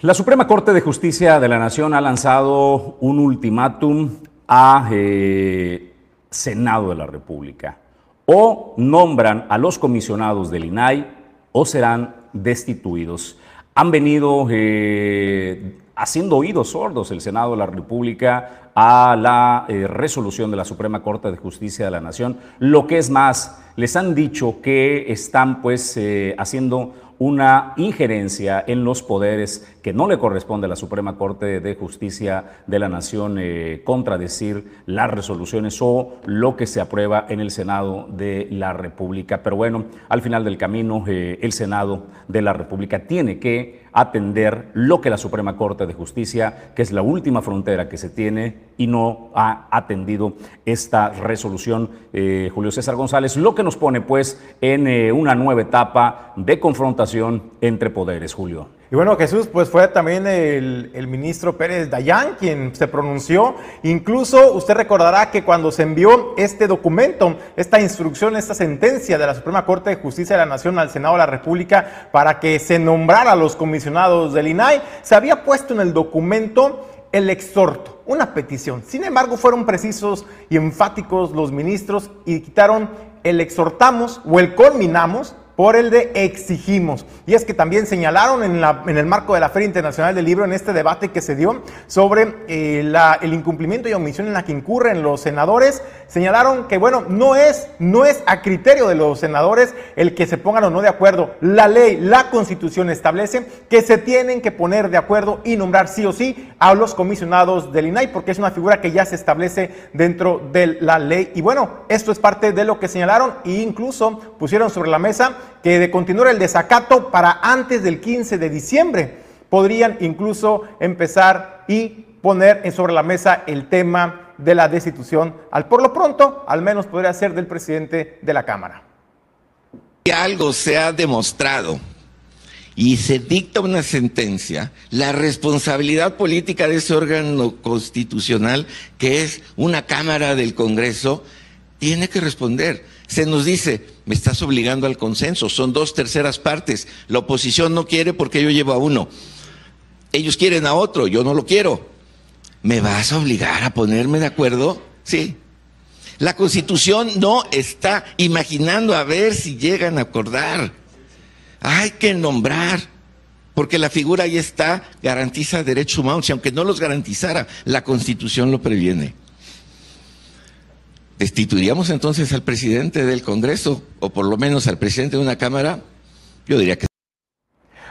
La Suprema Corte de Justicia de la Nación ha lanzado un ultimátum a eh, Senado de la República. O nombran a los comisionados del INAI o serán destituidos. Han venido eh, haciendo oídos sordos el Senado de la República a la eh, resolución de la Suprema Corte de Justicia de la Nación. Lo que es más, les han dicho que están pues haciendo una injerencia en los poderes que no le corresponde a la Suprema Corte de Justicia de la Nación eh, contradecir las resoluciones o lo que se aprueba en el Senado de la República. Pero bueno, al final del camino, eh, el Senado de la República tiene que atender lo que la Suprema Corte de Justicia, que es la última frontera que se tiene y no ha atendido esta resolución, eh, Julio César González, lo que nos pone pues en eh, una nueva etapa de confrontación entre poderes, Julio. Y bueno, Jesús, pues fue también el, ministro Pérez Dayán quien se pronunció. Incluso usted recordará que cuando se envió este documento, esta instrucción, esta sentencia de la Suprema Corte de Justicia de la Nación al Senado de la República para que se nombrara a los comisionados del INAI, se había puesto en el documento el exhorto, una petición. Sin embargo, fueron precisos y enfáticos los ministros y quitaron el exhortamos o el culminamos por el de exigimos. Y es que también señalaron en, el marco de la Feria Internacional del Libro, en este debate que se dio sobre eh, la, el incumplimiento y omisión en la que incurren los senadores, señalaron que, bueno, no es, no es a criterio de los senadores el que se pongan o no de acuerdo. La ley, la constitución establece que se tienen que poner de acuerdo y nombrar sí o sí a los comisionados del INAI, porque es una figura que ya se establece dentro de la ley. Y bueno, esto es parte de lo que señalaron e incluso pusieron sobre la mesa que de continuar el desacato para antes del 15 de diciembre. Podrían incluso empezar y poner sobre la mesa el tema de la destitución, al por lo pronto, al menos podría ser del presidente de la Cámara. Si algo se ha demostrado y se dicta una sentencia, la responsabilidad política de ese órgano constitucional, que es una Cámara del Congreso, tiene que responder. Se nos dice, me estás obligando al consenso, son dos terceras partes. La oposición no quiere porque yo llevo a uno. Ellos quieren a otro, yo no lo quiero. ¿Me vas a obligar a ponerme de acuerdo? Sí. La constitución no está imaginando a ver si llegan a acordar. Hay que nombrar, porque la figura ahí está, garantiza derechos humanos, y aunque no los garantizara, la constitución lo previene. ¿Destituiríamos entonces al presidente del Congreso o por lo menos al presidente de una Cámara? Yo diría que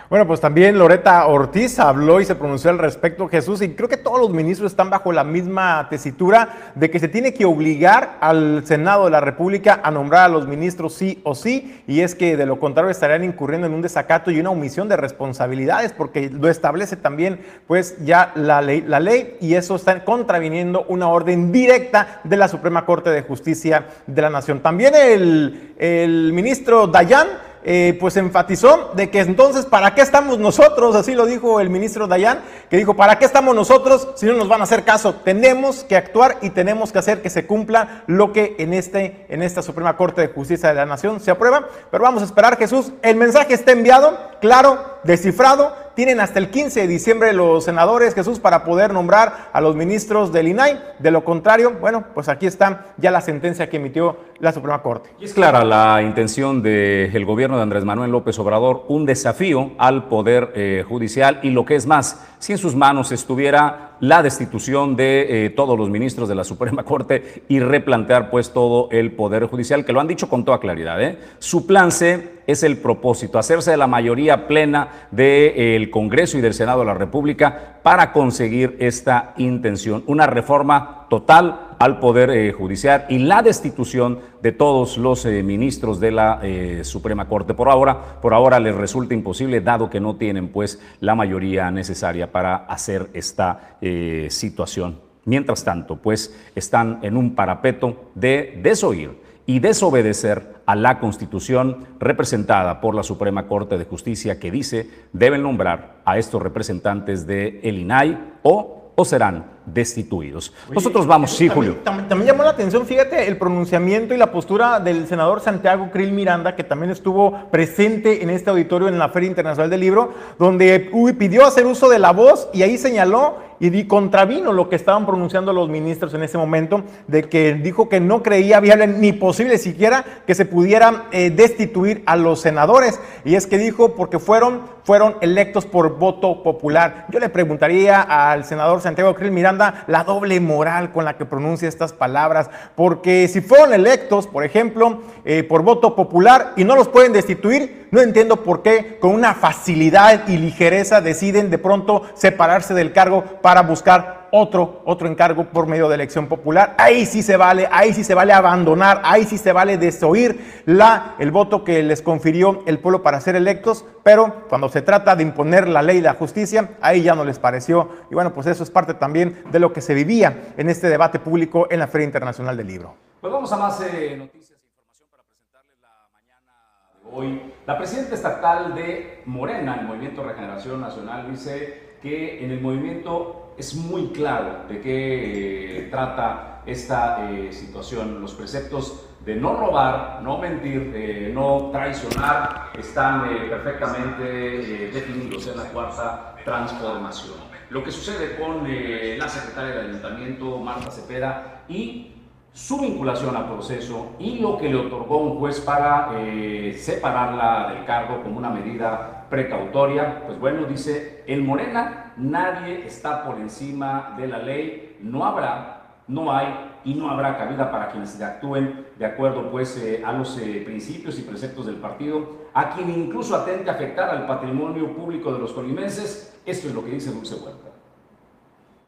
bueno, pues también Loreta Ortiz habló y se pronunció al respecto, Jesús, y creo que todos los ministros están bajo la misma tesitura de que se tiene que obligar al Senado de la República a nombrar a los ministros sí o sí, y es que de lo contrario estarían incurriendo en un desacato y una omisión de responsabilidades, porque lo establece también pues ya la ley, la ley y eso está contraviniendo una orden directa de la Suprema Corte de Justicia de la Nación. También el, el ministro Dayan eh, pues enfatizó de que entonces, ¿para qué estamos nosotros? Así lo dijo el ministro Dayan, que dijo, ¿para qué estamos nosotros si no nos van a hacer caso? Tenemos que actuar y tenemos que hacer que se cumpla lo que en, este, en esta Suprema Corte de Justicia de la Nación se aprueba. Pero vamos a esperar, Jesús, el mensaje está enviado, claro, descifrado, tienen hasta el 15 de diciembre los senadores, Jesús, para poder nombrar a los ministros del INAI. De lo contrario, bueno, pues aquí está ya la sentencia que emitió la Suprema Corte. Y es clara la intención del gobierno de Andrés Manuel López Obrador, un desafío al Poder eh, Judicial y lo que es más, si en sus manos estuviera la destitución de eh, todos los ministros de la Suprema Corte y replantear pues todo el Poder Judicial, que lo han dicho con toda claridad. ¿eh? Su plan C es el propósito, hacerse de la mayoría plena del Congreso y del Senado de la República para conseguir esta intención, una reforma total al Poder eh, Judicial y la destitución de todos los eh, ministros de la eh, Suprema Corte. Por ahora, por ahora les resulta imposible, dado que no tienen pues la mayoría necesaria para hacer esta situación. Mientras tanto, pues están en un parapeto de desoír y desobedecer a la Constitución representada por la Suprema Corte de Justicia que dice deben nombrar a estos representantes de el INAI o, o serán destituidos. Nosotros vamos, sí, Julio. También, también, llamó la atención, fíjate, el pronunciamiento y la postura del senador Santiago Krill Miranda, que también estuvo presente en este auditorio en la Feria Internacional del Libro, donde pidió hacer uso de la voz y ahí señaló y contravino lo que estaban pronunciando los ministros en ese momento, de que dijo que no creía viable ni posible siquiera que se pudiera eh, destituir a los senadores. Y es que dijo, porque fueron, fueron electos por voto popular. Yo le preguntaría al senador Santiago Krill Miranda la doble moral con la que pronuncia estas palabras, porque si fueron electos, por ejemplo, eh, por voto popular y no los pueden destituir, no entiendo por qué con una facilidad y ligereza deciden de pronto separarse del cargo para buscar otro, otro encargo por medio de elección popular. Ahí sí se vale, ahí sí se vale abandonar, ahí sí se vale desoír la, el voto que les confirió el pueblo para ser electos, pero cuando se trata de imponer la ley y la justicia, ahí ya no les pareció. Y bueno, pues eso es parte también de lo que se vivía en este debate público en la Feria Internacional del Libro. Pues vamos a más eh, noticias e información para presentarles la mañana de hoy. La presidenta estatal de Morena, el Movimiento Regeneración Nacional, dice que en el movimiento es muy claro de qué eh, trata esta eh, situación. Los preceptos de no robar, no mentir, de no traicionar están eh, perfectamente definidos en la cuarta transformación. Lo que sucede con la secretaria del ayuntamiento, Marta Cepeda, y su vinculación al proceso y lo que le otorgó un juez para separarla del cargo como una medida precautoria, pues bueno, dice, en Morena nadie está por encima de la ley, no habrá, no hay y no habrá cabida para quienes actúen de acuerdo pues eh, a los eh, principios y preceptos del partido, a quien incluso atente a afectar al patrimonio público de los colimenses. Esto es lo que dice Dulce Huerta.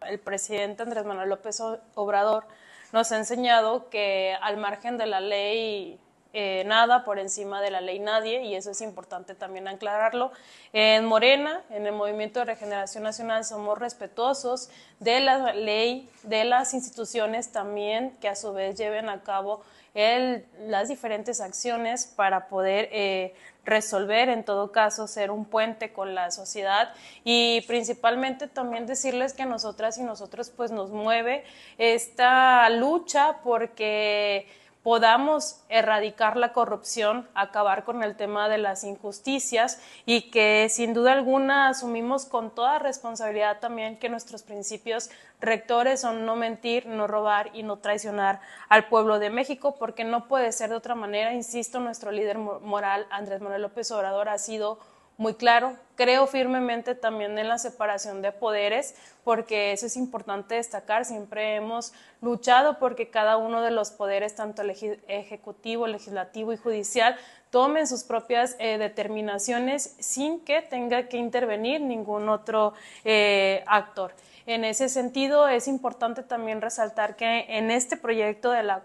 El presidente Andrés Manuel López Obrador nos ha enseñado que al margen de la ley eh, nada por encima de la ley nadie, y eso es importante también aclararlo. En Morena, en el Movimiento de Regeneración Nacional, somos respetuosos de la ley, de las instituciones también, que a su vez lleven a cabo el, las diferentes acciones para poder eh, resolver, en todo caso, ser un puente con la sociedad y principalmente también decirles que nosotras y nosotros pues nos mueve esta lucha porque podamos erradicar la corrupción, acabar con el tema de las injusticias y que sin duda alguna asumimos con toda responsabilidad también que nuestros principios rectores son no mentir, no robar y no traicionar al pueblo de México, porque no puede ser de otra manera. Insisto, nuestro líder moral, Andrés Manuel López Obrador, ha sido muy claro. Creo firmemente también en la separación de poderes, porque eso es importante destacar. Siempre hemos luchado porque cada uno de los poderes, tanto ejecutivo, legislativo y judicial, tomen sus propias eh, determinaciones sin que tenga que intervenir ningún otro eh, actor. En ese sentido, es importante también resaltar que en este proyecto de la,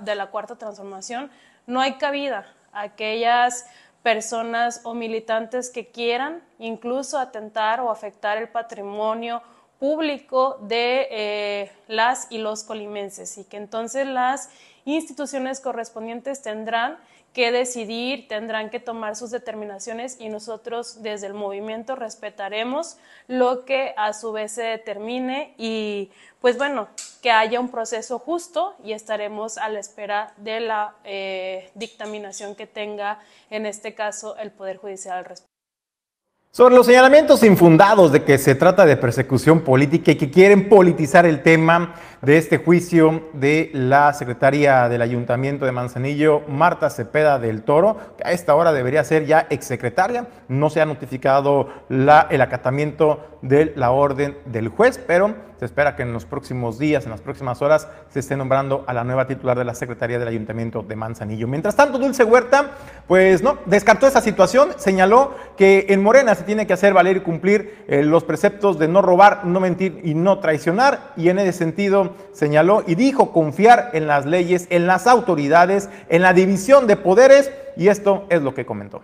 de la cuarta transformación no hay cabida aquellas personas o militantes que quieran incluso atentar o afectar el patrimonio público de eh, las y los colimenses y que entonces las instituciones correspondientes tendrán que decidir, tendrán que tomar sus determinaciones y nosotros desde el movimiento respetaremos lo que a su vez se determine y pues bueno, que haya un proceso justo y estaremos a la espera de la eh, dictaminación que tenga en este caso el Poder Judicial al respecto. Sobre los señalamientos infundados de que se trata de persecución política y que quieren politizar el tema de este juicio de la secretaria del Ayuntamiento de Manzanillo, Marta Cepeda del Toro, que a esta hora debería ser ya exsecretaria. No se ha notificado el acatamiento de la orden del juez, pero se espera que en los próximos días, en las próximas horas, se esté nombrando a la nueva titular de la Secretaría del Ayuntamiento de Manzanillo. Mientras tanto, Dulce Huerta, pues no, descartó esa situación, señaló que en Morena se tiene que hacer valer y cumplir eh, los preceptos de no robar, no mentir y no traicionar, y en ese sentido señaló y dijo confiar en las leyes, en las autoridades, en la división de poderes, y esto es lo que comentó.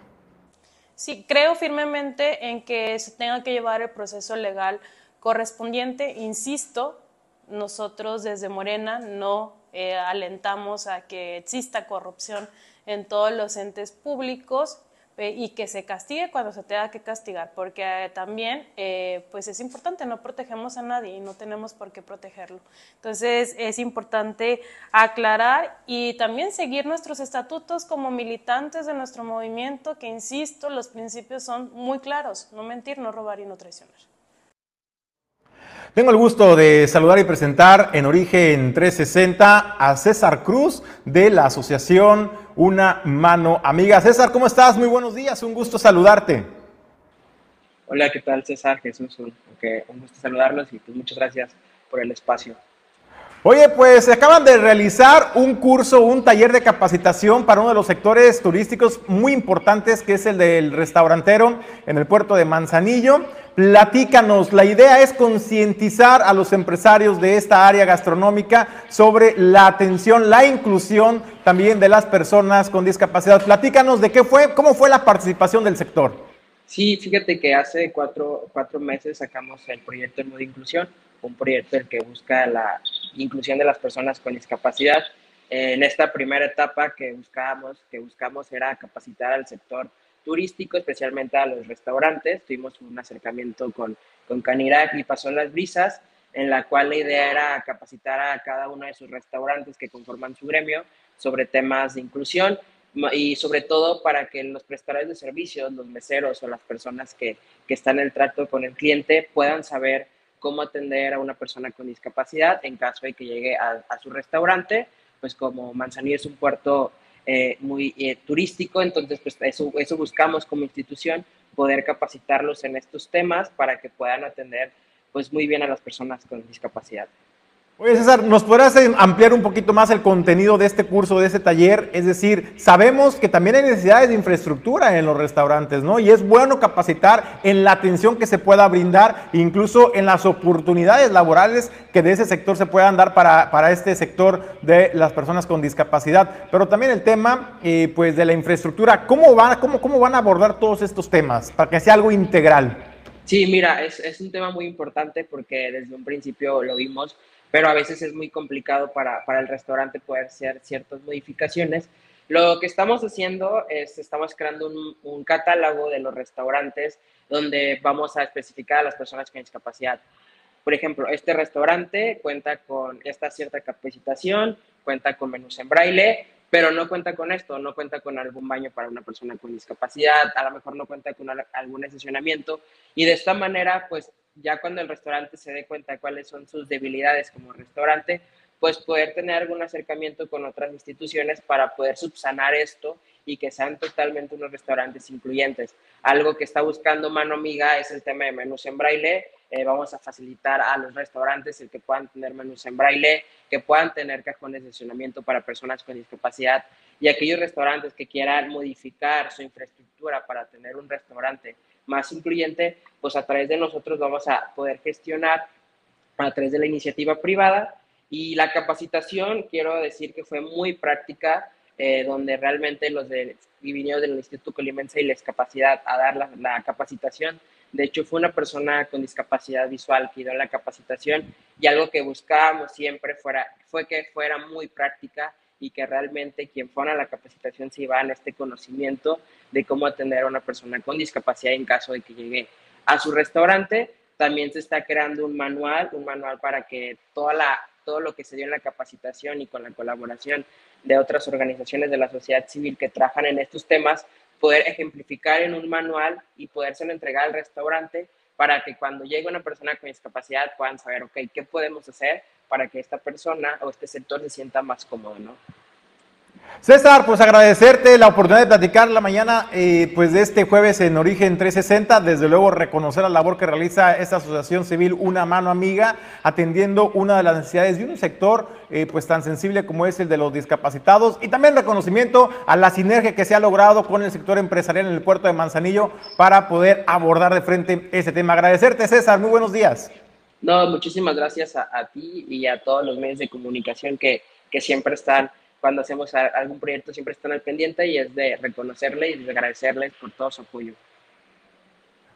Sí, creo firmemente en que se tenga que llevar el proceso legal correspondiente. Insisto, nosotros desde Morena no eh, alentamos a que exista corrupción en todos los entes públicos, eh, y que se castigue cuando se tenga que castigar, porque eh, también eh, pues es importante, no protegemos a nadie y no tenemos por qué protegerlo. Entonces es importante aclarar y también seguir nuestros estatutos como militantes de nuestro movimiento, que insisto, los principios son muy claros, no mentir, no robar y no traicionar. Tengo el gusto de saludar y presentar en Origen 360 a César Cruz de la Asociación Una Mano Amiga. César, ¿cómo estás? Muy buenos días, un gusto saludarte. Hola, ¿qué tal César? Jesús, un, gusto saludarlos y pues muchas gracias por el espacio. Oye, pues acaban de realizar un curso, un taller de capacitación para uno de los sectores turísticos muy importantes, que es el del restaurantero en el puerto de Manzanillo. Platícanos, la idea es concientizar a los empresarios de esta área gastronómica sobre la atención, la inclusión también de las personas con discapacidad. Platícanos de qué fue, cómo fue la participación del sector. Sí, fíjate que hace cuatro, cuatro meses sacamos el proyecto de Inclusión, un proyecto el que busca la inclusión de las personas con discapacidad. En esta primera etapa que buscábamos, que buscamos era capacitar al sector turístico, especialmente a los restaurantes. Tuvimos un acercamiento con, con Canirac y Pasó las Brisas, en la cual la idea era capacitar a cada uno de sus restaurantes que conforman su gremio sobre temas de inclusión y sobre todo para que los prestadores de servicios, los meseros o las personas que, que están en el trato con el cliente puedan saber cómo atender a una persona con discapacidad en caso de que llegue a, su restaurante, pues como Manzanillo es un puerto eh, muy eh, turístico, entonces pues eso, eso buscamos como institución, poder capacitarlos en estos temas para que puedan atender pues muy bien a las personas con discapacidad. Oye, César, ¿nos podrás ampliar un poquito más el contenido de este curso, de este taller? Es decir, sabemos que también hay necesidades de infraestructura en los restaurantes, ¿no? Y es bueno capacitar en la atención que se pueda brindar, incluso en las oportunidades laborales que de ese sector se puedan dar para, para este sector de las personas con discapacidad. Pero también el tema, eh, pues, de la infraestructura, ¿cómo van, cómo, ¿cómo van a abordar todos estos temas para que sea algo integral? Sí, mira, es, es un tema muy importante porque desde un principio lo vimos pero a veces es muy complicado para, para el restaurante poder hacer ciertas modificaciones. Lo que estamos haciendo es, estamos creando un, un, catálogo de los restaurantes donde vamos a especificar a las personas con discapacidad. Por ejemplo, este restaurante cuenta con esta cierta capacitación, cuenta con menús en braille, pero no cuenta con esto, no cuenta con algún baño para una persona con discapacidad, a lo mejor no cuenta con algún estacionamiento. Y de esta manera, pues ya cuando el restaurante se dé cuenta de cuáles son sus debilidades como restaurante, pues poder tener algún acercamiento con otras instituciones para poder subsanar esto y que sean totalmente unos restaurantes incluyentes. Algo que está buscando Mano Amiga es el tema de menús en braille. Eh, vamos a facilitar a los restaurantes el que puedan tener menús en braille, que puedan tener cajones de estacionamiento para personas con discapacidad y aquellos restaurantes que quieran modificar su infraestructura para tener un restaurante más incluyente, pues a través de nosotros vamos a poder gestionar a través de la iniciativa privada y la capacitación, quiero decir que fue muy práctica, eh, donde realmente los de, vinieron del Instituto Colimense y la discapacidad a dar la, la, capacitación. De hecho, fue una persona con discapacidad visual que dio la capacitación y algo que buscábamos siempre fuera, fue que fuera muy práctica y que realmente quien fuera a la capacitación se iba a este conocimiento de cómo atender a una persona con discapacidad en caso de que llegue a su restaurante. También se está creando un manual, un manual para que toda la, todo lo que se dio en la capacitación y con la colaboración de otras organizaciones de la sociedad civil que trabajan en estos temas, poder ejemplificar en un manual y podérselo entregar al restaurante para que cuando llegue una persona con discapacidad puedan saber, ok, ¿qué podemos hacer para que esta persona o este sector se sienta más cómodo, ¿no? César, pues agradecerte la oportunidad de platicar la mañana eh, pues de este jueves en Origen 360. Desde luego reconocer la labor que realiza esta asociación civil Una Mano Amiga, atendiendo una de las necesidades de un sector eh, pues tan sensible como es el de los discapacitados. Y también reconocimiento a la sinergia que se ha logrado con el sector empresarial en el puerto de Manzanillo para poder abordar de frente ese tema. Agradecerte, César. Muy buenos días. No, muchísimas gracias a, ti y a todos los medios de comunicación que, que siempre están cuando hacemos algún proyecto siempre están al pendiente y es de reconocerle y de agradecerles por todo su apoyo.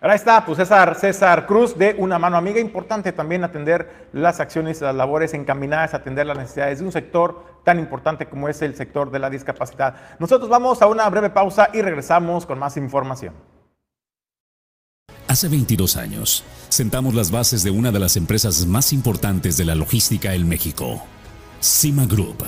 Ahora está, pues César, César Cruz, de Una Mano Amiga. Importante también atender las acciones y las labores encaminadas a atender las necesidades de un sector tan importante como es el sector de la discapacidad. Nosotros vamos a una breve pausa y regresamos con más información. Hace 22 años, sentamos las bases de una de las empresas más importantes de la logística en México, Cima Group,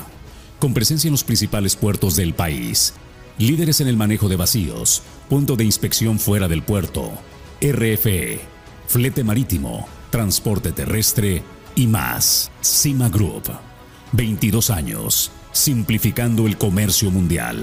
con presencia en los principales puertos del país, líderes en el manejo de vacíos, punto de inspección fuera del puerto, RFE, flete marítimo, transporte terrestre y más. Cima Group, 22 años, simplificando el comercio mundial.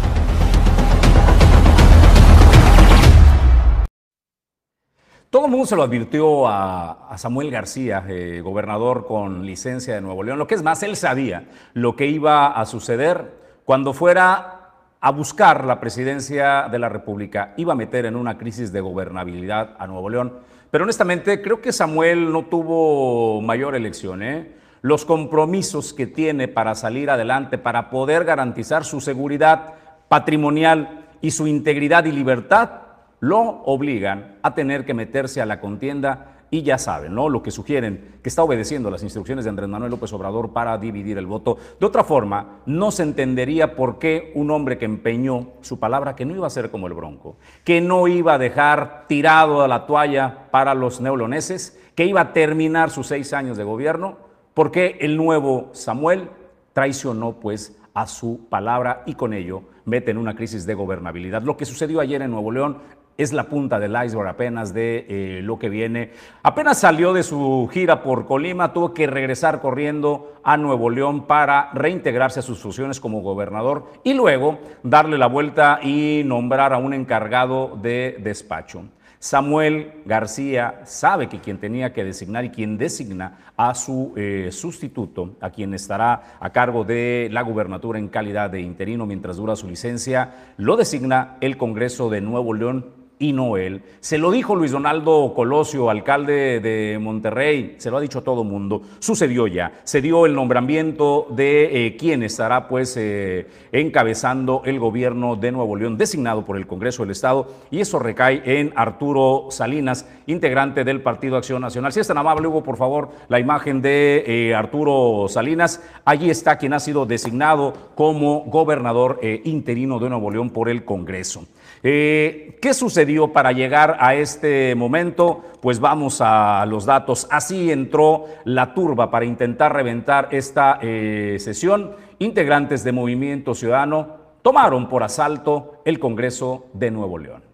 Todo el mundo se lo advirtió a, Samuel García, eh, gobernador con licencia de Nuevo León. Lo que es más, él sabía lo que iba a suceder cuando fuera a buscar la presidencia de la República. Iba a meter en una crisis de gobernabilidad a Nuevo León. Pero honestamente creo que Samuel no tuvo mayor elección. ¿eh? Los compromisos que tiene para salir adelante, para poder garantizar su seguridad patrimonial y su integridad y libertad, lo obligan a tener que meterse a la contienda y ya saben, ¿no? Lo que sugieren, que está obedeciendo las instrucciones de Andrés Manuel López Obrador para dividir el voto. De otra forma, no se entendería por qué un hombre que empeñó su palabra que no iba a ser como el Bronco, que no iba a dejar tirado a la toalla para los neoloneses, que iba a terminar sus seis años de gobierno, por qué el nuevo Samuel traicionó pues a su palabra y con ello mete en una crisis de gobernabilidad. Lo que sucedió ayer en Nuevo León es la punta del iceberg apenas de eh, lo que viene. Apenas salió de su gira por Colima, tuvo que regresar corriendo a Nuevo León para reintegrarse a sus funciones como gobernador y luego darle la vuelta y nombrar a un encargado de despacho. Samuel García sabe que quien tenía que designar y quien designa a su eh, sustituto, a quien estará a cargo de la gubernatura en calidad de interino mientras dura su licencia, lo designa el Congreso de Nuevo León y no él. Se lo dijo Luis Donaldo Colosio, alcalde de Monterrey, se lo ha dicho todo mundo. Sucedió ya, se dio el nombramiento de eh, quien estará pues eh, encabezando el gobierno de Nuevo León, designado por el Congreso del Estado, y eso recae en Arturo Salinas, integrante del Partido Acción Nacional. Si es tan amable, Hugo, por favor, la imagen de eh, Arturo Salinas. Allí está quien ha sido designado como gobernador interino de Nuevo León por el Congreso. Eh, ¿Qué sucedió para llegar a este momento? Pues vamos a los datos. Así entró la turba para intentar reventar esta eh, sesión. Integrantes de Movimiento Ciudadano tomaron por asalto el Congreso de Nuevo León.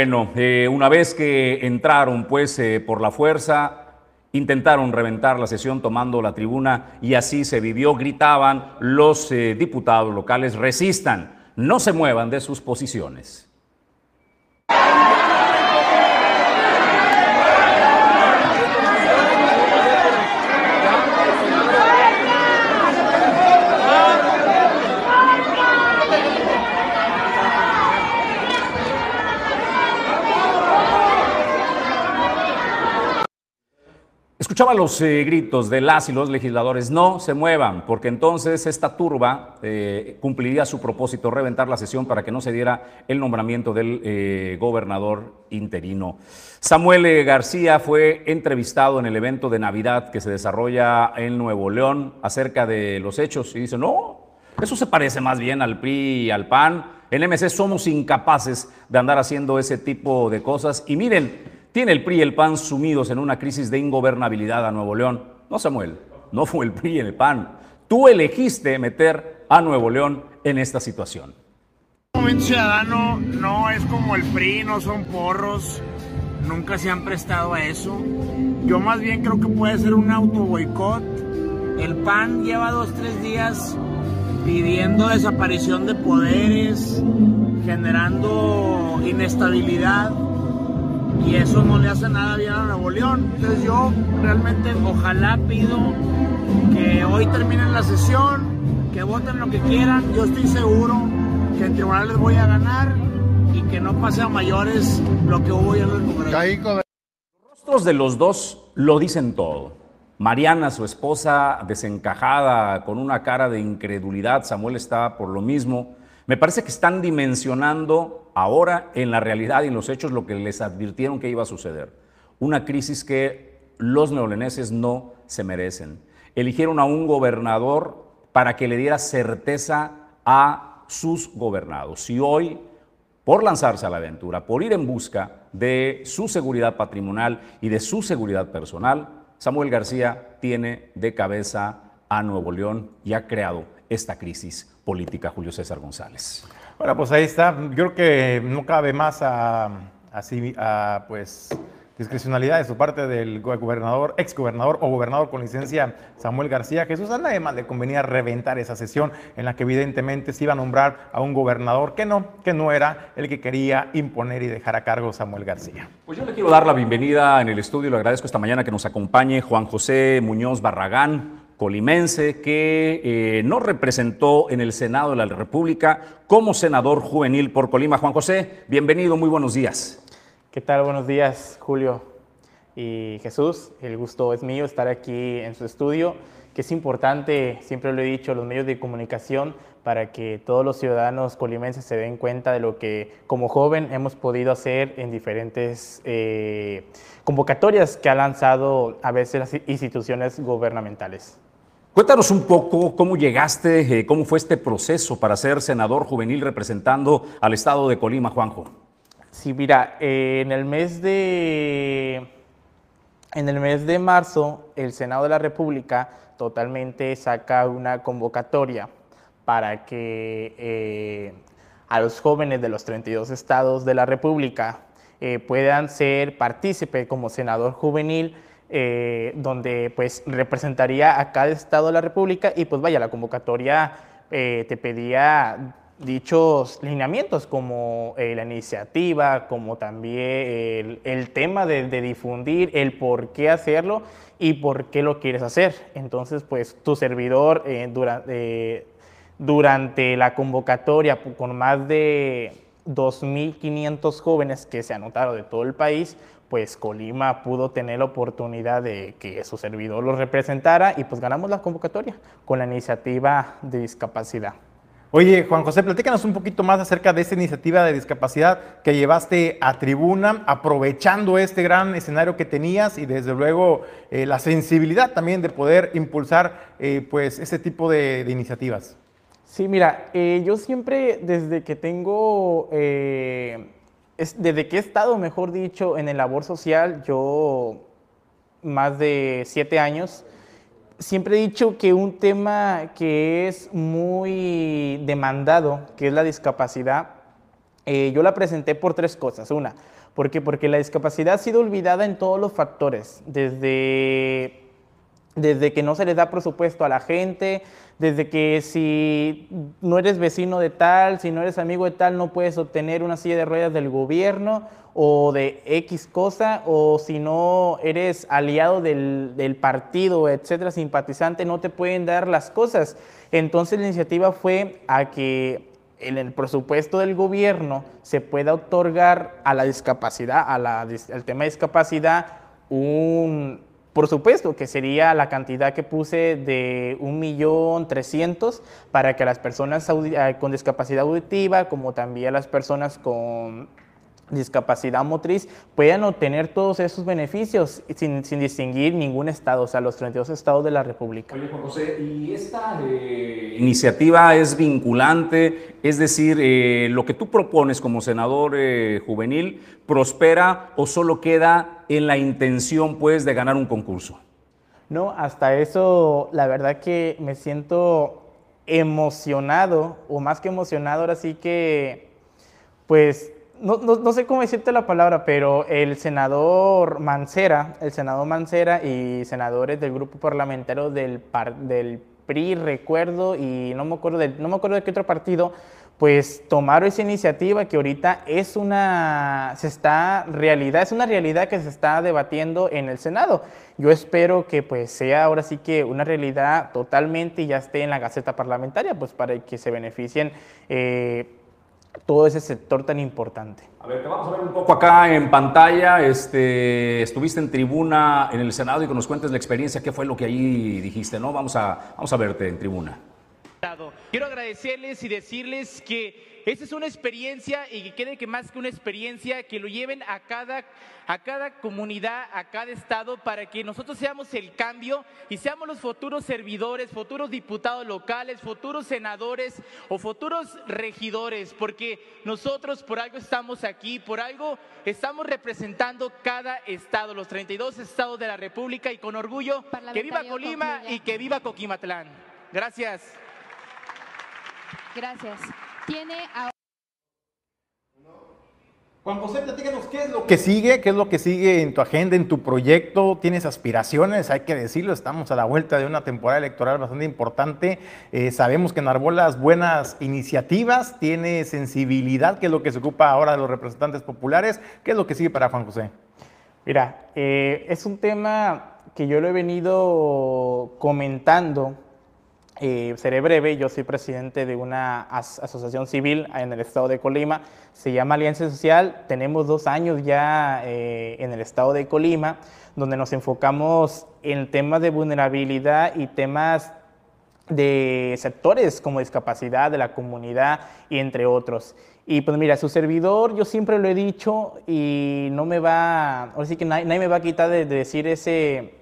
Bueno, eh, una vez que entraron pues eh, por la fuerza, intentaron reventar la sesión tomando la tribuna y así se vivió, gritaban los eh, diputados locales, resistan, no se muevan de sus posiciones. Escuchaba los eh, gritos de las y los legisladores, no se muevan, porque entonces esta turba eh, cumpliría su propósito, reventar la sesión para que no se diera el nombramiento del eh, gobernador interino. Samuel García fue entrevistado en el evento de Navidad que se desarrolla en Nuevo León acerca de los hechos y dice, no, eso se parece más bien al PRI y al PAN. En MC somos incapaces de andar haciendo ese tipo de cosas y miren, tiene el PRI y el PAN sumidos en una crisis de ingobernabilidad a Nuevo León. No, Samuel, no fue el PRI y el PAN. Tú elegiste meter a Nuevo León en esta situación. Movimiento Ciudadano no es como el PRI, no son porros, nunca se han prestado a eso. Yo más bien creo que puede ser un auto boicot. El PAN lleva dos, tres días pidiendo desaparición de poderes, generando inestabilidad y eso no le hace nada bien a Nuevo León. Entonces yo realmente ojalá pido que hoy terminen la sesión, que voten lo que quieran. Yo estoy seguro que en tribunal les voy a ganar y que no pase a mayores lo que hubo en el Congreso. Los rostros de los dos lo dicen todo. Mariana, su esposa, desencajada, con una cara de incredulidad. Samuel está por lo mismo. Me parece que están dimensionando ahora en la realidad y en los hechos lo que les advirtieron que iba a suceder. Una crisis que los neoleneses no se merecen. Eligieron a un gobernador para que le diera certeza a sus gobernados. Y hoy, por lanzarse a la aventura, por ir en busca de su seguridad patrimonial y de su seguridad personal, Samuel García tiene de cabeza a Nuevo León y ha creado esta crisis política, Julio César González. Bueno, pues ahí está. Yo creo que no cabe más a, a, pues, discrecionalidad de su parte del gobernador, ex gobernador o gobernador con licencia Samuel García Jesús. A nadie más le convenía reventar esa sesión en la que evidentemente se iba a nombrar a un gobernador que no, que no era el que quería imponer y dejar a cargo Samuel García. Pues yo le quiero dar la bienvenida en el estudio, le agradezco esta mañana que nos acompañe Juan José Muñoz Barragán, colimense que eh, nos representó en el Senado de la República como senador juvenil por Colima. Juan José, bienvenido, muy buenos días. ¿Qué tal? Buenos días, Julio y Jesús. El gusto es mío estar aquí en su estudio, que es importante, siempre lo he dicho, los medios de comunicación para que todos los ciudadanos colimenses se den cuenta de lo que como joven hemos podido hacer en diferentes eh, convocatorias que ha lanzado a veces las instituciones gubernamentales. Cuéntanos un poco cómo llegaste, eh, cómo fue este proceso para ser senador juvenil representando al estado de Colima, Juanjo. Sí, mira, eh, en el mes de en el mes de marzo el Senado de la República totalmente saca una convocatoria para que eh, a los jóvenes de los 32 estados de la República puedan ser partícipe como senador juvenil eh, donde pues representaría a cada estado de la República y pues vaya, la convocatoria eh, te pedía dichos lineamientos como eh, la iniciativa, como también el, tema de, difundir, el por qué hacerlo y por qué lo quieres hacer. Entonces, pues tu servidor durante, durante la convocatoria con más de 2.500 jóvenes que se anotaron de todo el país, pues Colima pudo tener la oportunidad de que su servidor lo representara y pues ganamos la convocatoria con la iniciativa de discapacidad. Oye, Juan José, platícanos un poquito más acerca de esta iniciativa de discapacidad que llevaste a tribuna, aprovechando este gran escenario que tenías y desde luego eh, la sensibilidad también de poder impulsar eh, pues este tipo de, iniciativas. Sí, mira, eh, yo siempre desde que tengo desde que he estado, mejor dicho, en el labor social, yo más de siete años, siempre he dicho que un tema que es muy demandado, que es la discapacidad, eh, yo la presenté por tres cosas. Una, porque, porque la discapacidad ha sido olvidada en todos los factores, desde, desde que no se les da presupuesto a la gente, desde que si no eres vecino de tal, si no eres amigo de tal, no puedes obtener una silla de ruedas del gobierno o de X cosa, o si no eres aliado del, partido, etcétera, simpatizante, no te pueden dar las cosas. Entonces la iniciativa fue a que en el presupuesto del gobierno se pueda otorgar a la discapacidad, a la, al tema de discapacidad, un, por supuesto que sería la cantidad que puse de 1.300.000 para que las personas eh, con discapacidad auditiva, como también las personas con discapacidad motriz puedan obtener todos esos beneficios sin, distinguir ningún estado, o sea, los 32 estados de la República. Oye, Juan José, ¿y esta eh, iniciativa es vinculante? Es decir, eh, ¿lo que tú propones como senador eh, juvenil prospera o solo queda en la intención, pues, de ganar un concurso? No, hasta eso, la verdad que me siento emocionado, o más que emocionado, ahora sí que pues no, no, sé cómo decirte la palabra, pero el senador Mancera, el senador Mancera y senadores del grupo parlamentario del, del PRI, recuerdo, y no me acuerdo de, no me acuerdo de qué otro partido, pues tomaron esa iniciativa que ahorita es una, se está realidad, es una realidad que se está debatiendo en el Senado. Yo espero que pues sea ahora sí que una realidad totalmente y ya esté en la Gaceta Parlamentaria, pues para que se beneficien eh, todo ese sector tan importante. A ver, te vamos a ver un poco acá en pantalla. Este, estuviste en tribuna en el Senado y que nos cuentes la experiencia, qué fue lo que ahí dijiste, ¿no? Vamos a, vamos a verte en tribuna. Quiero agradecerles y decirles que esta es una experiencia y que quede que más que una experiencia, que lo lleven a cada, a cada comunidad, a cada estado, para que nosotros seamos el cambio y seamos los futuros servidores, futuros diputados locales, futuros senadores o futuros regidores, porque nosotros por algo estamos aquí, por algo estamos representando cada estado, los 32 estados de la República y con orgullo que viva Colima y que viva Coquimatlán. Gracias. Gracias. Tiene Juan José, platícanos qué es lo que sigue, qué es lo que sigue en tu agenda, en tu proyecto. ¿Tienes aspiraciones? Hay que decirlo, estamos a la vuelta de una temporada electoral bastante importante. Eh, sabemos que enarbolas buenas iniciativas, tiene sensibilidad, que es lo que se ocupa ahora de los representantes populares. ¿Qué es lo que sigue para Juan José? Mira, eh, es un tema que yo lo he venido comentando seré breve, yo soy presidente de una asociación civil en el estado de Colima, se llama Alianza Social, tenemos dos años ya eh, en el estado de Colima, donde nos enfocamos en temas de vulnerabilidad y temas de sectores como discapacidad de la comunidad y entre otros. Y pues mira, su servidor, yo siempre lo he dicho y no me va, ahora sí que nadie, me va a quitar de decir ese,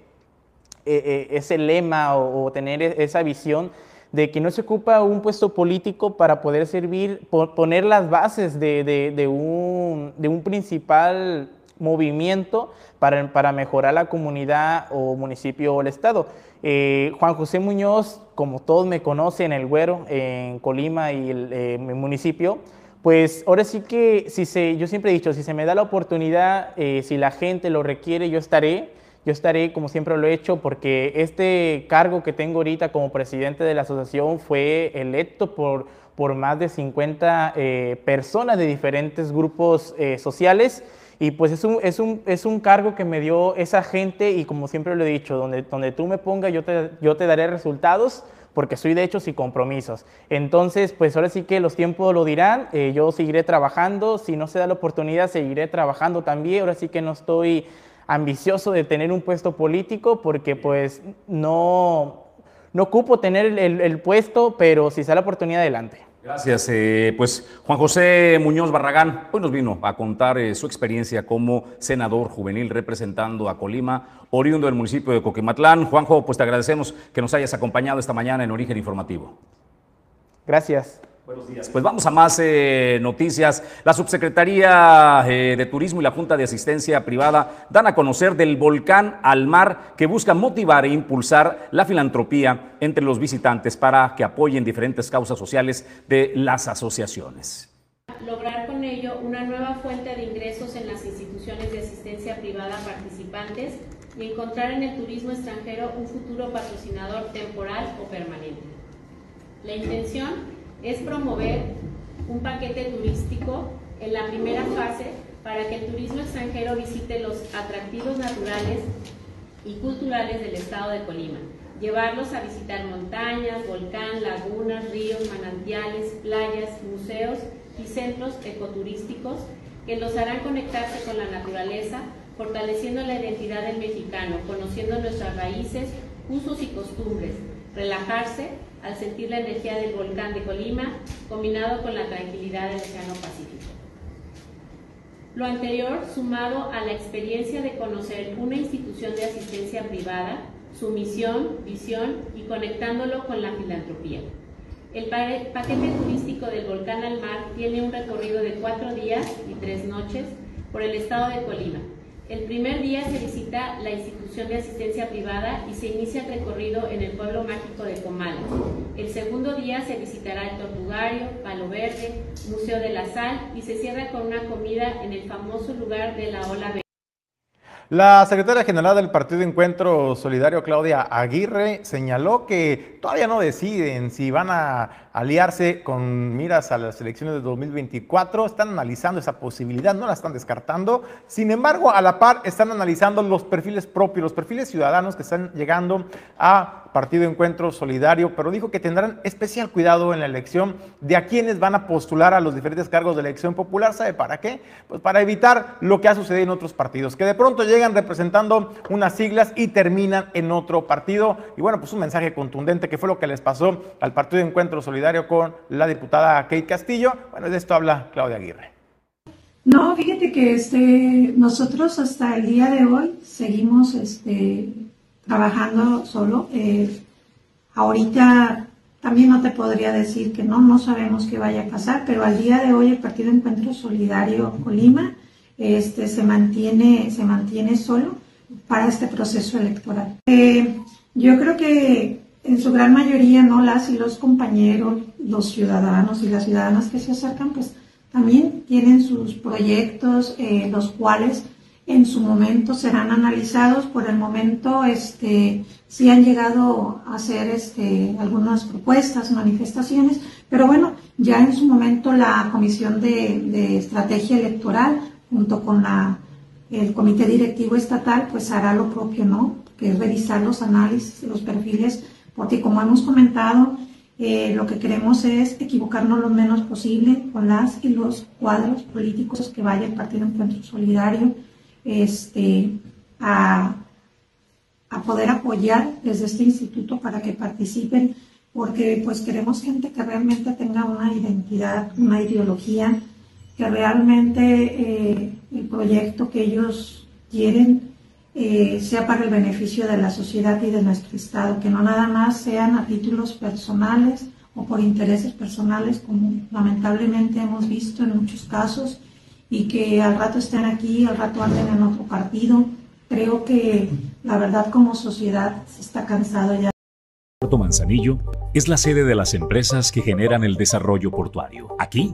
eh, eh, ese lema o, tener e, esa visión de que no se ocupa un puesto político para poder servir, poner las bases de, un, de un, principal movimiento para, para, mejorar la comunidad o municipio o el estado. Eh, Juan José Muñoz, como todos me conocen, el Güero, en Colima y el, municipio, pues ahora sí que si se, yo siempre he dicho, si se me da la oportunidad, si la gente lo requiere, yo estaré. Yo estaré, como siempre lo he hecho, porque este cargo que tengo ahorita como presidente de la asociación fue electo por, por más de 50 eh, personas de diferentes grupos eh, sociales. Y pues es un, es, un, es un cargo que me dio esa gente y como siempre lo he dicho, donde, donde tú me pongas yo te, yo te daré resultados porque soy de hechos y compromisos. Entonces, pues ahora sí que los tiempos lo dirán, eh, yo seguiré trabajando, si no se da la oportunidad, seguiré trabajando también, ahora sí que no estoy ambicioso de tener un puesto político porque pues no, no ocupo tener el, puesto, pero si sale la oportunidad, adelante. Gracias. Eh, pues Juan José Muñoz Barragán hoy nos vino a contar eh, su experiencia como senador juvenil representando a Colima, oriundo del municipio de Coquimatlán. Juanjo, pues te agradecemos que nos hayas acompañado esta mañana en Origen Informativo. Gracias. Buenos días. Pues vamos a más eh, noticias. La Subsecretaría eh, de Turismo y la Junta de Asistencia Privada dan a conocer del volcán al mar que busca motivar e impulsar la filantropía entre los visitantes para que apoyen diferentes causas sociales de las asociaciones. Lograr con ello una nueva fuente de ingresos en las instituciones de asistencia privada participantes y encontrar en el turismo extranjero un futuro patrocinador temporal o permanente. La intención es promover un paquete turístico en la primera fase para que el turismo extranjero visite los atractivos naturales y culturales del estado de Colima, llevarlos a visitar montañas, volcán, lagunas, ríos, manantiales, playas, museos y centros ecoturísticos que los harán conectarse con la naturaleza, fortaleciendo la identidad del mexicano, conociendo nuestras raíces, usos y costumbres, relajarse al sentir la energía del volcán de Colima, combinado con la tranquilidad del Océano Pacífico. Lo anterior, sumado a la experiencia de conocer una institución de asistencia privada, su misión, visión y conectándolo con la filantropía. El paquete turístico del volcán al mar tiene un recorrido de cuatro días y tres noches por el estado de Colima, El primer día se visita la institución de asistencia privada y se inicia el recorrido en el pueblo mágico de Comal. El segundo día se visitará el Tortugario, Palo Verde, Museo de la Sal y se cierra con una comida en el famoso lugar de la Ola Verde. La secretaria general del Partido Encuentro Solidario, Claudia Aguirre, señaló que todavía no deciden si van a aliarse con miras a las elecciones de 2024. Están analizando esa posibilidad, no la están descartando. Sin embargo, a la par están analizando los perfiles propios, los perfiles ciudadanos que están llegando a Partido Encuentro Solidario, pero dijo que tendrán especial cuidado en la elección de a quienes van a postular a los diferentes cargos de elección popular. ¿Sabe para qué? Pues para evitar lo que ha sucedido en otros partidos, que de pronto llegan representando unas siglas y terminan en otro partido. Y bueno, pues un mensaje contundente que fue lo que les pasó al Partido Encuentro Solidario con la diputada Kate Castillo. Bueno, de esto habla Claudia Aguirre. No, fíjate que este, nosotros hasta el día de hoy seguimos este, trabajando solo. Eh, ahorita también no te podría decir que no, no sabemos qué vaya a pasar, pero al día de hoy el Partido Encuentro Solidario Colima este, se, mantiene, se mantiene solo para este proceso electoral. Eh, yo creo que en su gran mayoría, ¿no? Las y los compañeros, los ciudadanos y las ciudadanas que se acercan, pues también tienen sus proyectos, eh, los cuales en su momento serán analizados. Por el momento, este, sí han llegado a hacer este, algunas propuestas, manifestaciones, pero bueno, ya en su momento la Comisión de, de Estrategia Electoral, junto con la, el Comité Directivo Estatal, pues hará lo propio, ¿no? Que es revisar los análisis, los perfiles porque como hemos comentado, eh, lo que queremos es equivocarnos lo menos posible con las y los cuadros políticos que vaya el Partido Encuentro Solidario este, a, a poder apoyar desde este instituto para que participen, porque pues queremos gente que realmente tenga una identidad, una ideología, que realmente eh, el proyecto que ellos quieren eh, sea para el beneficio de la sociedad y de nuestro Estado, que no nada más sean a títulos personales o por intereses personales, como lamentablemente hemos visto en muchos casos, y que al rato estén aquí, al rato anden en otro partido. Creo que la verdad como sociedad se está cansado ya. Puerto Manzanillo es la sede de las empresas que generan el desarrollo portuario. Aquí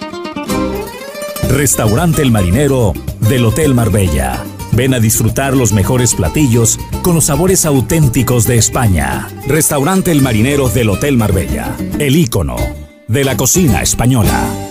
Restaurante El Marinero del Hotel Marbella. Ven a disfrutar los mejores platillos con los sabores auténticos de España. Restaurante El Marinero del Hotel Marbella. El ícono de la cocina española.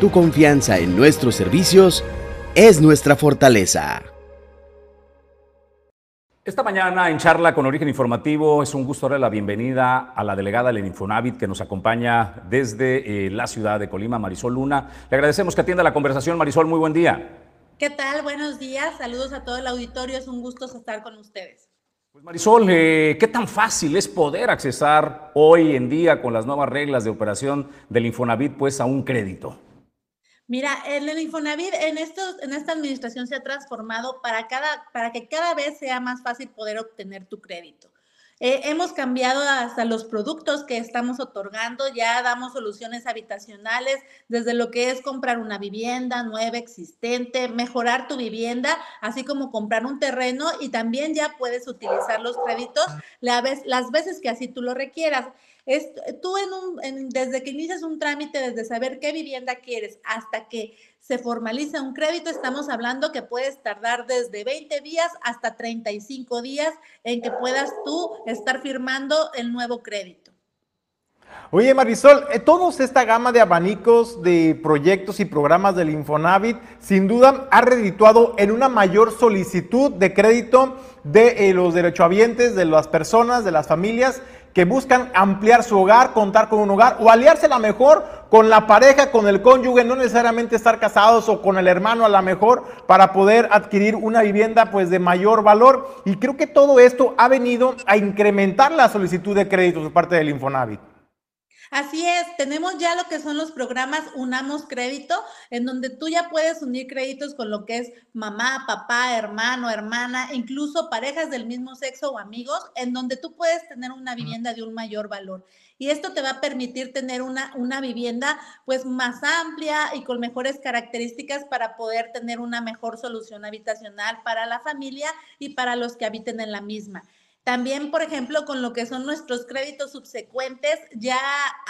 Tu confianza en nuestros servicios es nuestra fortaleza. Esta mañana en charla con Origen Informativo es un gusto darle la bienvenida a la delegada del Infonavit que nos acompaña desde eh, la ciudad de Colima, Marisol Luna. Le agradecemos que atienda la conversación. Marisol, muy buen día. ¿Qué tal? Buenos días. Saludos a todo el auditorio. Es un gusto estar con ustedes. Pues Marisol, eh, ¿qué tan fácil es poder accesar hoy en día con las nuevas reglas de operación del Infonavit pues a un crédito? Mira, el Infonavit en, estos, en esta administración se ha transformado para, cada, para que cada vez sea más fácil poder obtener tu crédito. Eh, hemos cambiado hasta los productos que estamos otorgando, ya damos soluciones habitacionales, desde lo que es comprar una vivienda nueva, existente, mejorar tu vivienda, así como comprar un terreno y también ya puedes utilizar los créditos las veces que así tú lo requieras. Es, tú en un, desde que inicias un trámite, desde saber qué vivienda quieres hasta que se formaliza un crédito, estamos hablando que puedes tardar desde 20 días hasta 35 días en que puedas tú estar firmando el nuevo crédito. Oye Marisol, eh, todos esta gama de abanicos de proyectos y programas del Infonavit sin duda ha redituado en una mayor solicitud de crédito de eh, los derechohabientes, de las personas, de las familias que buscan ampliar su hogar, contar con un hogar o aliarse a la mejor con la pareja, con el cónyuge, no necesariamente estar casados o con el hermano a la mejor para poder adquirir una vivienda pues de mayor valor. Y creo que todo esto ha venido a incrementar la solicitud de créditos por parte del Infonavit. Así es, tenemos ya lo que son los programas Unamos Crédito, en donde tú ya puedes unir créditos con lo que es mamá, papá, hermano, hermana, incluso parejas del mismo sexo o amigos, en donde tú puedes tener una vivienda de un mayor valor. Y esto te va a permitir tener una, una vivienda pues más amplia y con mejores características para poder tener una mejor solución habitacional para la familia y para los que habiten en la misma. También, por ejemplo, con lo que son nuestros créditos subsecuentes, ya,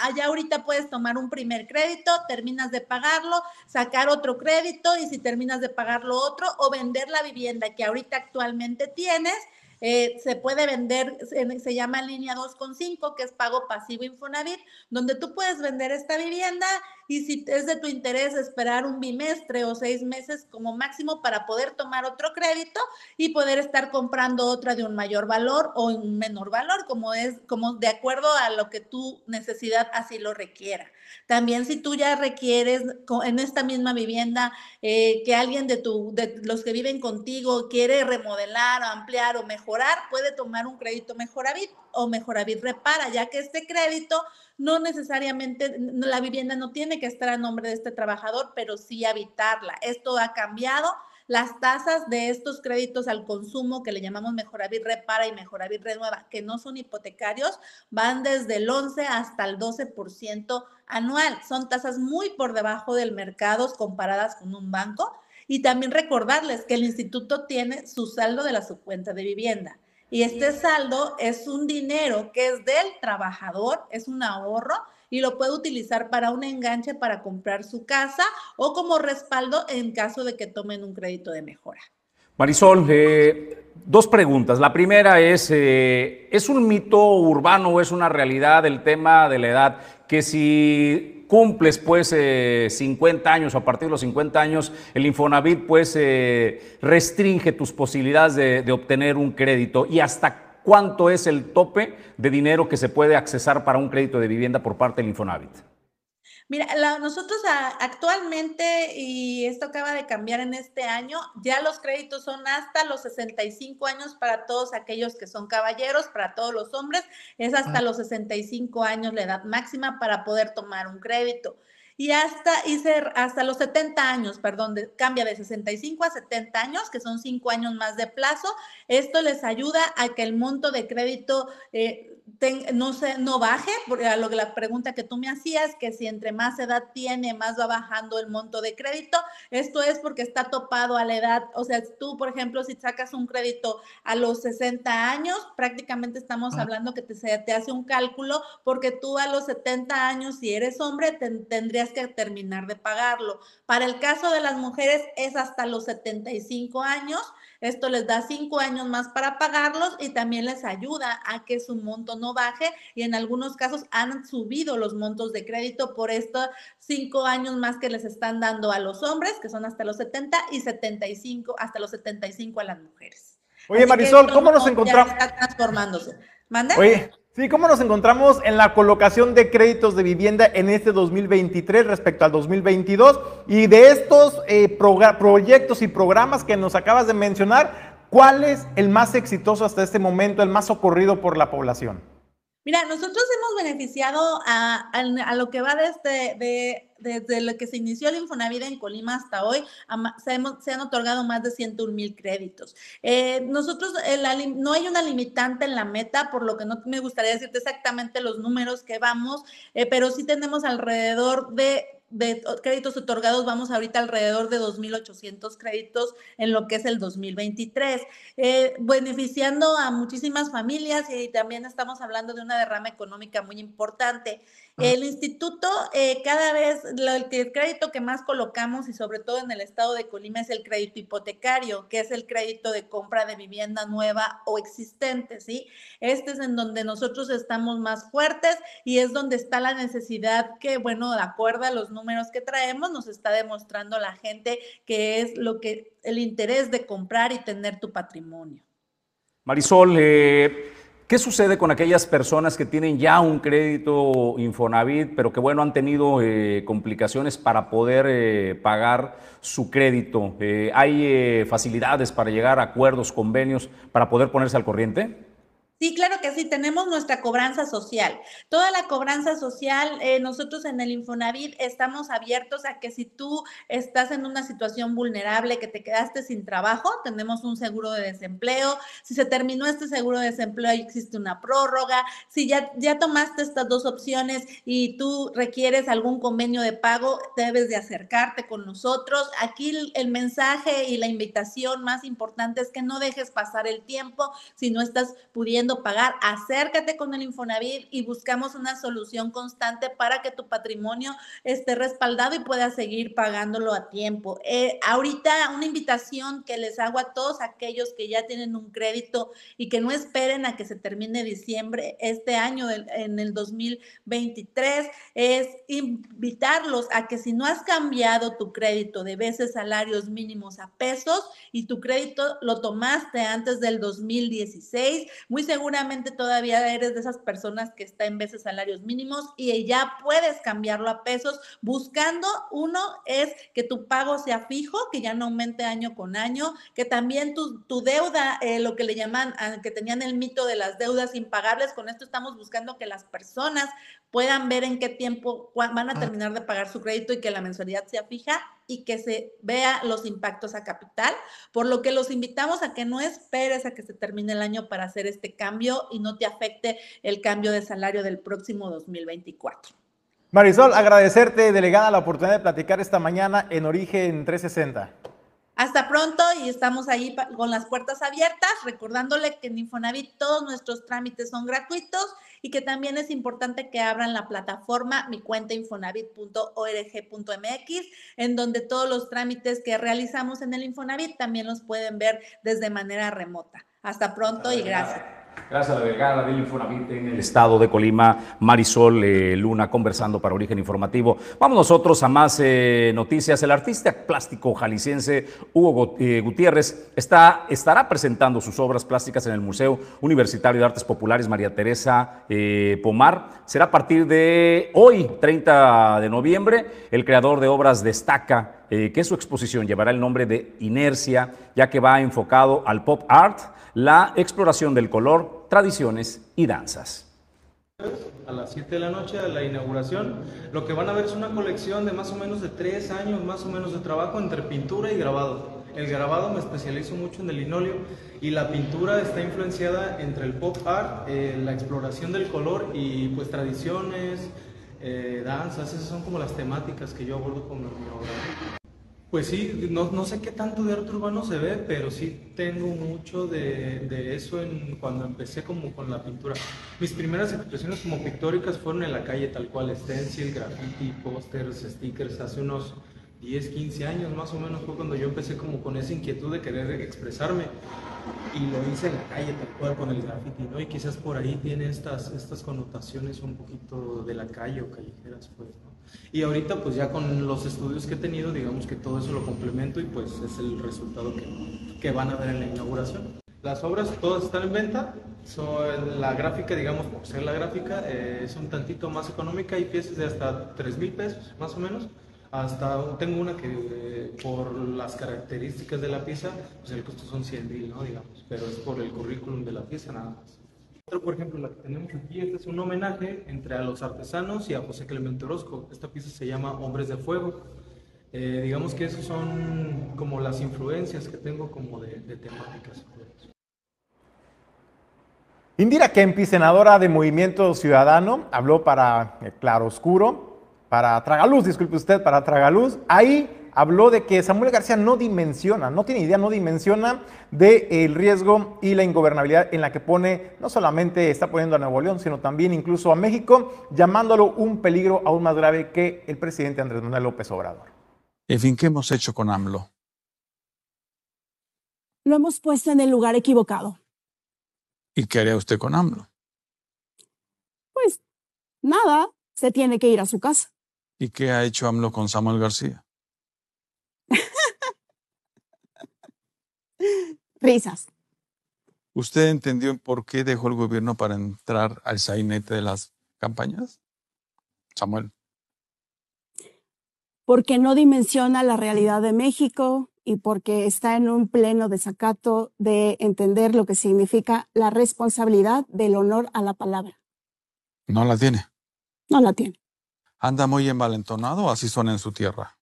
allá ahorita puedes tomar un primer crédito, terminas de pagarlo, sacar otro crédito y si terminas de pagarlo otro o vender la vivienda que ahorita actualmente tienes eh, se puede vender, se, llama línea 2.5, que es pago pasivo Infonavit, donde tú puedes vender esta vivienda y si es de tu interés esperar un bimestre o seis meses como máximo para poder tomar otro crédito y poder estar comprando otra de un mayor valor o un menor valor, como es, como de acuerdo a lo que tu necesidad así lo requiera. También si tú ya requieres en esta misma vivienda eh, que alguien de, tu, de los que viven contigo quiere remodelar o ampliar o mejorar, puede tomar un crédito Mejoravit o Mejoravit Repara, ya que este crédito no necesariamente, la vivienda no tiene que estar a nombre de este trabajador, pero sí habitarla. Esto ha cambiado las tasas de estos créditos al consumo que le llamamos Mejoravit Repara y Mejoravit Renueva, que no son hipotecarios, van desde el 11 hasta el 12% anual. Son tasas muy por debajo del mercado comparadas con un banco. Y también recordarles que el instituto tiene su saldo de la subcuenta de vivienda. Y este saldo es un dinero que es del trabajador, es un ahorro y lo puede utilizar para un enganche para comprar su casa o como respaldo en caso de que tomen un crédito de mejora. Marisol, eh, dos preguntas. La primera es, eh, ¿es un mito urbano o es una realidad el tema de la edad? Que si cumples pues 50 eh, años o a partir de los 50 años, el Infonavit pues restringe tus posibilidades de, de obtener un crédito y hasta ¿Cuánto es el tope de dinero que se puede accesar para un crédito de vivienda por parte del Infonavit? Mira, nosotros actualmente, y esto acaba de cambiar en este año, ya los créditos son hasta los 65 años para todos aquellos que son caballeros, para todos los hombres, es hasta ah. los 65 años la edad máxima para poder tomar un crédito y hasta, hasta los 70 años, perdón, cambia de 65 a 70 años, que son 5 años más de plazo. Esto les ayuda a que el monto de crédito eh, no, se, no baje, porque a lo que la pregunta que tú me hacías, que si entre más edad tiene, más va bajando el monto de crédito. Esto es porque está topado a la edad. O sea, tú, por ejemplo, si sacas un crédito a los 60 años, prácticamente estamos hablando que te, te hace un cálculo, porque tú a los 70 años, si eres hombre, tendrías que terminar de pagarlo. Para el caso de las mujeres es hasta los 75 años esto les da cinco años más para pagarlos y también les ayuda a que su monto no baje y en algunos casos han subido los montos de crédito por estos cinco años más que les están dando a los hombres, que son hasta los 70 y 75, hasta los 75 a las mujeres. Oye, Marisol, ¿cómo nos encontramos? Está transformándose. ¿Mande? Oye, Sí, ¿cómo nos encontramos en la colocación de créditos de vivienda en este 2023 respecto al 2022? Y de estos eh, proyectos y programas que nos acabas de mencionar, ¿cuál es el más exitoso hasta este momento, el más socorrido por la población? Mira, nosotros hemos beneficiado a, lo que va desde, de, desde lo que se inició el Infonavida en Colima hasta hoy, se, han otorgado más de 101 mil créditos. Eh, nosotros, no hay una limitante en la meta, por lo que no me gustaría decirte exactamente los números que vamos, eh, pero sí tenemos alrededor de de créditos otorgados, vamos ahorita alrededor de 2.800 créditos en lo que es el 2023, eh, beneficiando a muchísimas familias y también estamos hablando de una derrama económica muy importante. El instituto, eh, cada vez, el, crédito que más colocamos y sobre todo en el estado de Colima es el crédito hipotecario, que es el crédito de compra de vivienda nueva o existente, ¿sí? Este es en donde nosotros estamos más fuertes y es donde está la necesidad que, bueno, de acuerdo a los números que traemos, nos está demostrando la gente que es lo que, el interés de comprar y tener tu patrimonio. Marisol, eh, ¿Qué sucede con aquellas personas que tienen ya un crédito Infonavit, pero que bueno, han tenido eh, complicaciones para poder eh, pagar su crédito? Eh, ¿Hay facilidades para llegar a acuerdos, convenios, para poder ponerse al corriente? Sí, claro que sí, tenemos nuestra cobranza social. Toda la cobranza social, eh, nosotros en el Infonavit estamos abiertos a que si tú estás en una situación vulnerable, que te quedaste sin trabajo, tenemos un seguro de desempleo. Si se terminó este seguro de desempleo, existe una prórroga. Si ya, ya tomaste estas dos opciones y tú requieres algún convenio de pago, debes de acercarte con nosotros. Aquí el mensaje y la invitación más importante es que no dejes pasar el tiempo si no estás pudiendo pagar, acércate con el Infonavit y buscamos una solución constante para que tu patrimonio esté respaldado y puedas seguir pagándolo a tiempo. Eh, ahorita una invitación que les hago a todos aquellos que ya tienen un crédito y que no esperen a que se termine diciembre este año en el 2023 es invitarlos a que si no has cambiado tu crédito de veces salarios mínimos a pesos y tu crédito lo tomaste antes del 2016, muy seguro seguramente todavía eres de esas personas que está en veces salarios mínimos y ya puedes cambiarlo a pesos buscando, uno es que tu pago sea fijo, que ya no aumente año con año, que también tu, tu deuda, eh, lo que le llaman, ah, que tenían el mito de las deudas impagables, con esto estamos buscando que las personas puedan ver en qué tiempo van a terminar de pagar su crédito y que la mensualidad sea fija y que se vea los impactos a capital, por lo que los invitamos a que no esperes a que se termine el año para hacer este cambio y no te afecte el cambio de salario del próximo 2024. Marisol, agradecerte, delegada, la oportunidad de platicar esta mañana en Origen 360. Hasta pronto y estamos ahí con las puertas abiertas, recordándole que en Infonavit todos nuestros trámites son gratuitos y que también es importante que abran la plataforma mi cuenta infonavit.org.mx, en donde todos los trámites que realizamos en el Infonavit también los pueden ver desde manera remota. Hasta pronto y gracias. Gracias a la delegada del Infonavit en el estado de Colima, Marisol eh, Luna, conversando para Origen Informativo. Vamos nosotros a más eh, noticias. El artista plástico jalisciense Hugo eh, Gutiérrez está, estará presentando sus obras plásticas en el Museo Universitario de Artes Populares María Teresa Pomar. Será a partir de hoy, 30 de noviembre. El creador de obras destaca que su exposición llevará el nombre de Inercia, ya que va enfocado al pop art la exploración del color, tradiciones y danzas. A las 7 de la noche de la inauguración, lo que van a ver es una colección de más o menos de tres años más o menos de trabajo entre pintura y grabado. El grabado me especializo mucho en el linóleo y la pintura está influenciada entre el pop art, eh, la exploración del color y pues tradiciones, eh, danzas, esas son como las temáticas que yo abordo con mi obra. Pues sí, no, no, sé qué tanto de arte urbano se ve, pero sí tengo mucho de, eso en, cuando empecé como con la pintura. Mis primeras expresiones como pictóricas fueron en la calle tal cual, stencil, graffiti, pósters, stickers, hace unos 10, 15 años más o menos fue cuando yo empecé como con esa inquietud de querer expresarme y lo hice en la calle tal cual con el graffiti, ¿no? Y quizás por ahí tiene estas, estas connotaciones un poquito de la calle o callejeras, pues. Y ahorita pues ya con los estudios que he tenido, digamos que todo eso lo complemento y pues es el resultado que, que van a ver en la inauguración. Las obras todas están en venta, son, la gráfica, digamos, por ser la gráfica, eh, es un tantito más económica, hay piezas de hasta 3 mil pesos, más o menos. Hasta tengo una que eh, por las características de la pieza, pues el costo son 100 mil, ¿no? Digamos, pero es por el currículum de la pieza nada más por ejemplo, la que tenemos aquí, este es un homenaje entre a los artesanos y a José Clemente Orozco. Esta pieza se llama Hombres de Fuego. Eh, digamos que esas son como las influencias que tengo como de, de temáticas. Indira Kempi, senadora de Movimiento Ciudadano, habló para Claro Oscuro, para Tragaluz, disculpe usted, para Tragaluz. Ahí habló de que Samuel García no dimensiona, no tiene idea, no dimensiona del riesgo y la ingobernabilidad en la que pone, no solamente está poniendo a Nuevo León, sino también incluso a México, llamándolo un peligro aún más grave que el presidente Andrés Manuel López Obrador. En fin, ¿qué hemos hecho con AMLO? Lo hemos puesto en el lugar equivocado. ¿Y qué haría usted con AMLO? Pues nada, se tiene que ir a su casa. ¿Y qué ha hecho AMLO con Samuel García? Risas. ¿Usted entendió por qué dejó el gobierno para entrar al sainete de las campañas? Samuel. Porque no dimensiona la realidad de México y porque está en un pleno desacato de entender lo que significa la responsabilidad del honor a la palabra. No la tiene. No la tiene. ¿Anda muy envalentonado así son en su tierra?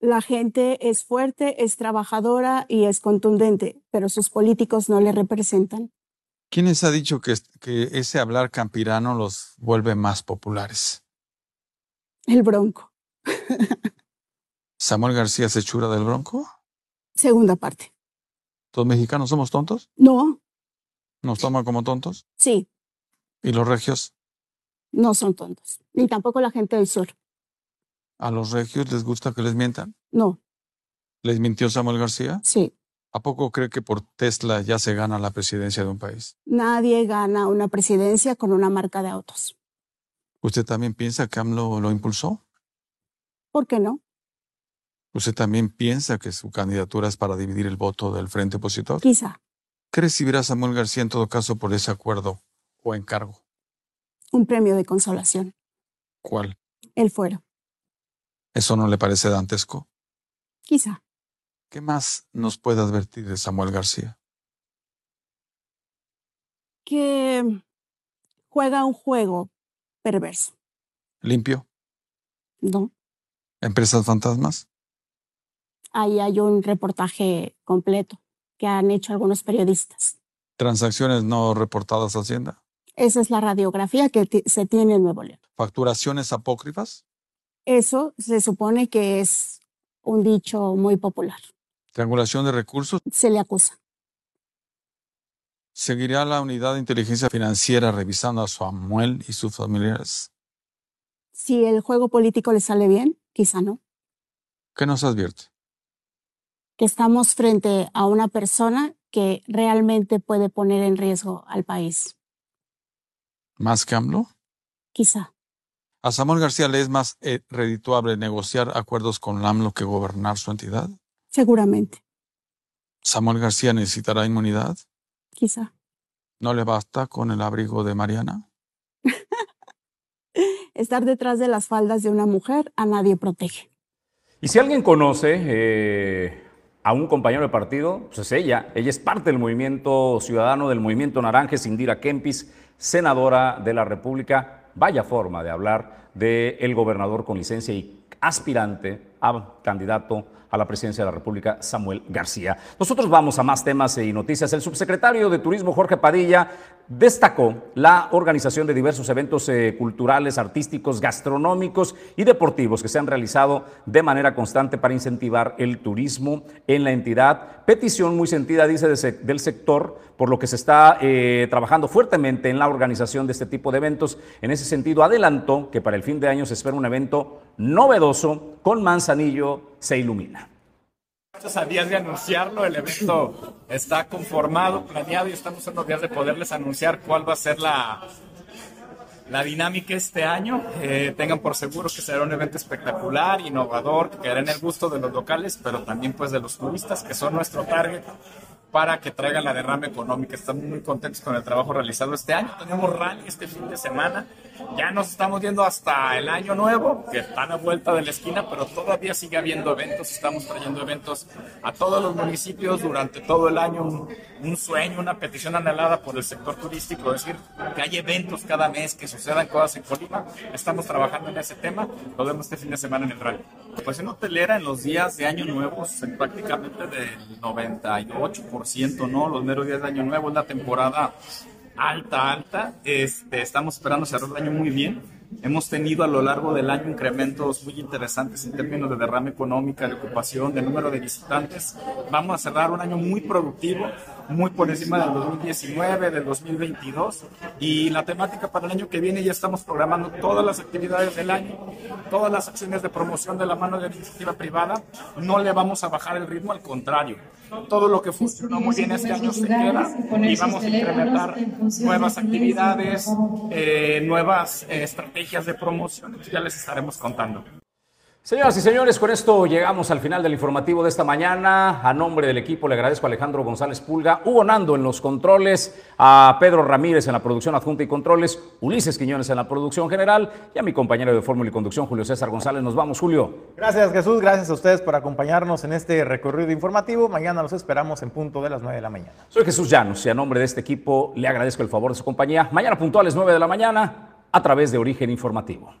La gente es fuerte, es trabajadora y es contundente, pero sus políticos no le representan. ¿Quién les ha dicho que, que ese hablar campirano los vuelve más populares? El Bronco. ¿Samuel García se chura del Bronco? Segunda parte. ¿Los mexicanos somos tontos? No. ¿Nos toman como tontos? Sí. ¿Y los regios? No son tontos, ni tampoco la gente del sur. ¿A los regios les gusta que les mientan? No. ¿Les mintió Samuel García? Sí. ¿A poco cree que por Tesla ya se gana la presidencia de un país? Nadie gana una presidencia con una marca de autos. ¿Usted también piensa que AMLO lo impulsó? ¿Por qué no? ¿Usted también piensa que su candidatura es para dividir el voto del frente opositor? Quizá. ¿Qué recibirá Samuel García en todo caso por ese acuerdo o encargo? Un premio de consolación. ¿Cuál? El fuero. ¿Eso no le parece dantesco? Quizá. ¿Qué más nos puede advertir de Samuel García? Que juega un juego perverso. ¿Limpio? No. ¿Empresas fantasmas? Ahí hay un reportaje completo que han hecho algunos periodistas. ¿Transacciones no reportadas a Hacienda? Esa es la radiografía que se tiene en Nuevo León. ¿Facturaciones apócrifas? Eso se supone que es un dicho muy popular. ¿Triangulación de recursos? Se le acusa. ¿Seguirá la unidad de inteligencia financiera revisando a Samuel y sus familiares? Si el juego político le sale bien, quizá no. ¿Qué nos advierte? Que estamos frente a una persona que realmente puede poner en riesgo al país. ¿Más que AMLO? Quizá. ¿A Samuel García le es más eh, redituable negociar acuerdos con AMLO que gobernar su entidad? Seguramente. ¿Samuel García necesitará inmunidad? Quizá. ¿No le basta con el abrigo de Mariana? Estar detrás de las faldas de una mujer a nadie protege. Y si alguien conoce eh, a un compañero de partido, pues es ella. Ella es parte del movimiento ciudadano, del movimiento naranja, Indira Kempis, senadora de la República. Vaya forma de hablar del gobernador con licencia y aspirante a candidato a la presidencia de la República, Samuel García. Nosotros vamos a más temas y noticias. El subsecretario de Turismo, Jorge Padilla, destacó la organización de diversos eventos eh, culturales, artísticos, gastronómicos y deportivos que se han realizado de manera constante para incentivar el turismo en la entidad. Petición muy sentida, dice, del sector, por lo que se está eh, trabajando fuertemente en la organización de este tipo de eventos. En ese sentido, adelantó que para el fin de año se espera un evento novedoso con Manzanillo se ilumina. Estamos a días de anunciarlo, el evento está conformado, planeado y estamos en los días de poderles anunciar cuál va a ser la, la dinámica este año. Eh, tengan por seguro que será un evento espectacular, innovador, que quedará en el gusto de los locales, pero también pues de los turistas, que son nuestro target para que traigan la derrama económica. Estamos muy contentos con el trabajo realizado este año. Tenemos rally este fin de semana. Ya nos estamos viendo hasta el año nuevo, que están a vuelta de la esquina, pero todavía sigue habiendo eventos. Estamos trayendo eventos a todos los municipios durante todo el año. Un, sueño, una petición anhelada por el sector turístico, es decir, que hay eventos cada mes, que sucedan cosas en Colima. Estamos trabajando en ese tema. Lo vemos este fin de semana en el rally. En hotelera, en los días de año nuevo, prácticamente del 98%, ¿no? Los meros días de año nuevo es la temporada alta, alta. Este, estamos esperando cerrar el año muy bien. Hemos tenido a lo largo del año incrementos muy interesantes en términos de derrame económica, de ocupación, de número de visitantes. Vamos a cerrar un año muy productivo, muy por encima del 2019, del 2022. Y la temática para el año que viene ya estamos programando todas las actividades del año, todas las acciones de promoción de la mano de la iniciativa privada. No le vamos a bajar el ritmo, al contrario. Todo lo que funcionó muy bien este año se queda y vamos a incrementar nuevas actividades, eh, nuevas eh, estrategias de promoción. Ya les estaremos contando. Señoras y señores, con esto llegamos al final del informativo de esta mañana. A nombre del equipo le agradezco a Alejandro González Pulga, Hugo Nando en los controles, a Pedro Ramírez en la producción adjunta y controles, Ulises Quiñones en la producción general y a mi compañero de fórmula y conducción, Julio César González. Nos vamos, Julio. Gracias, Jesús. Gracias a ustedes por acompañarnos en este recorrido informativo. Mañana los esperamos en punto de las 9 de la mañana. Soy Jesús Llanos y a nombre de este equipo le agradezco el favor de su compañía. Mañana puntuales 9 de la mañana a través de Origen Informativo.